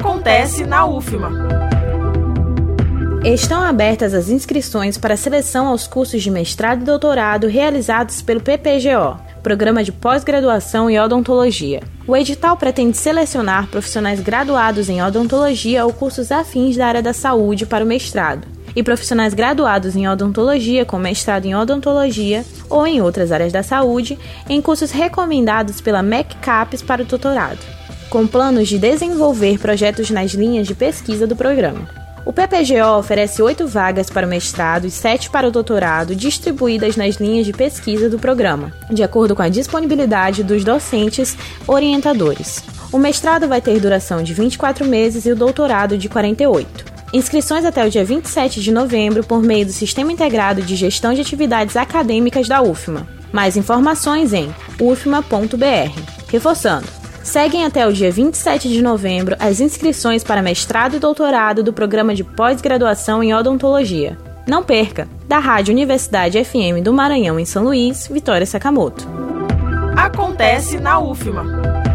Acontece na UFMA. Estão abertas as inscrições para seleção aos cursos de mestrado e doutorado realizados pelo PPGO, Programa de Pós-Graduação em Odontologia. O edital pretende selecionar profissionais graduados em odontologia ou cursos afins da área da saúde para o mestrado, e profissionais graduados em odontologia com mestrado em odontologia ou em outras áreas da saúde em cursos recomendados pela MECCAPES para o doutorado, com planos de desenvolver projetos nas linhas de pesquisa do programa. O PPGO oferece oito vagas para o mestrado e sete para o doutorado, distribuídas nas linhas de pesquisa do programa, de acordo com a disponibilidade dos docentes orientadores. O mestrado vai ter duração de 24 meses e o doutorado de 48. Inscrições até o dia 27 de novembro por meio do Sistema Integrado de Gestão de Atividades Acadêmicas da UFMA. Mais informações em ufma.br. Reforçando, seguem até o dia 27 de novembro as inscrições para mestrado e doutorado do programa de pós-graduação em odontologia. Não perca! Da Rádio Universidade FM do Maranhão em São Luís, Vitória Sakamoto. Acontece na UFMA.